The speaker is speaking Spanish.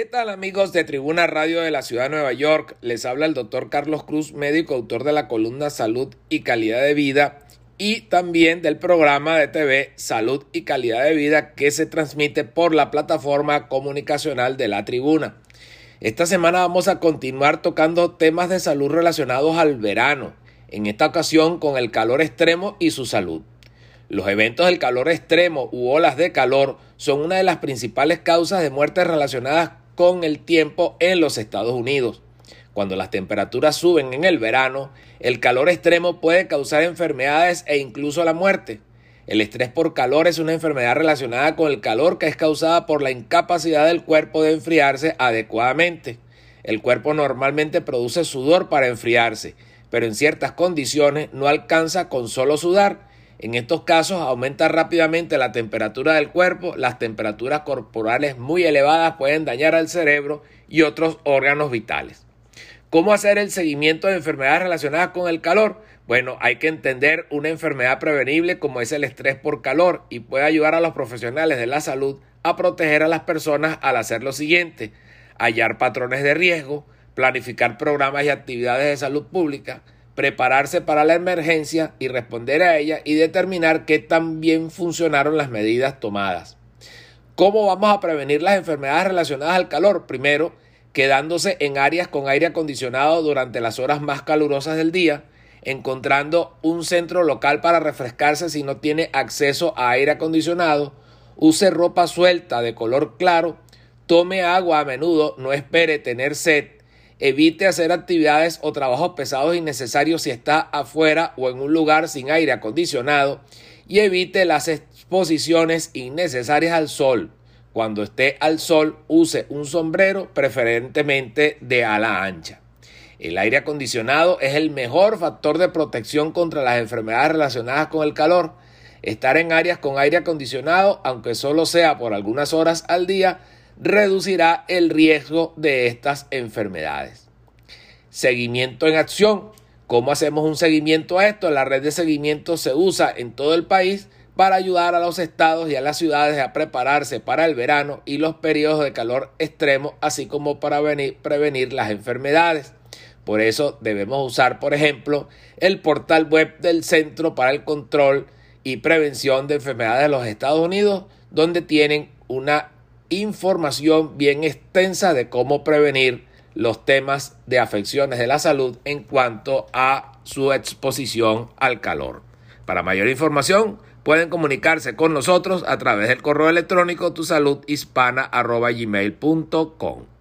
¿Qué tal amigos de Tribuna Radio de la Ciudad de Nueva York? Les habla el doctor Carlos Cruz, médico autor de la columna Salud y Calidad de Vida y también del programa de TV Salud y Calidad de Vida que se transmite por la plataforma comunicacional de la Tribuna. Esta semana vamos a continuar tocando temas de salud relacionados al verano, en esta ocasión con el calor extremo y su salud. Los eventos del calor extremo u olas de calor son una de las principales causas de muerte relacionadas con el tiempo en los Estados Unidos. Cuando las temperaturas suben en el verano, el calor extremo puede causar enfermedades e incluso la muerte. El estrés por calor es una enfermedad relacionada con el calor que es causada por la incapacidad del cuerpo de enfriarse adecuadamente. El cuerpo normalmente produce sudor para enfriarse, pero en ciertas condiciones no alcanza con solo sudar en estos casos aumenta rápidamente la temperatura del cuerpo, las temperaturas corporales muy elevadas pueden dañar al cerebro y otros órganos vitales. ¿Cómo hacer el seguimiento de enfermedades relacionadas con el calor? Bueno, hay que entender una enfermedad prevenible como es el estrés por calor y puede ayudar a los profesionales de la salud a proteger a las personas al hacer lo siguiente, hallar patrones de riesgo, planificar programas y actividades de salud pública, prepararse para la emergencia y responder a ella y determinar qué tan bien funcionaron las medidas tomadas. ¿Cómo vamos a prevenir las enfermedades relacionadas al calor? Primero, quedándose en áreas con aire acondicionado durante las horas más calurosas del día, encontrando un centro local para refrescarse si no tiene acceso a aire acondicionado, use ropa suelta de color claro, tome agua a menudo, no espere tener sed Evite hacer actividades o trabajos pesados innecesarios si está afuera o en un lugar sin aire acondicionado y evite las exposiciones innecesarias al sol. Cuando esté al sol, use un sombrero preferentemente de ala ancha. El aire acondicionado es el mejor factor de protección contra las enfermedades relacionadas con el calor. Estar en áreas con aire acondicionado, aunque solo sea por algunas horas al día, reducirá el riesgo de estas enfermedades. Seguimiento en acción. ¿Cómo hacemos un seguimiento a esto? La red de seguimiento se usa en todo el país para ayudar a los estados y a las ciudades a prepararse para el verano y los periodos de calor extremo, así como para prevenir las enfermedades. Por eso debemos usar, por ejemplo, el portal web del Centro para el Control y Prevención de Enfermedades de los Estados Unidos, donde tienen una información bien extensa de cómo prevenir los temas de afecciones de la salud en cuanto a su exposición al calor. Para mayor información, pueden comunicarse con nosotros a través del correo electrónico tusaludhispana.gmail.com.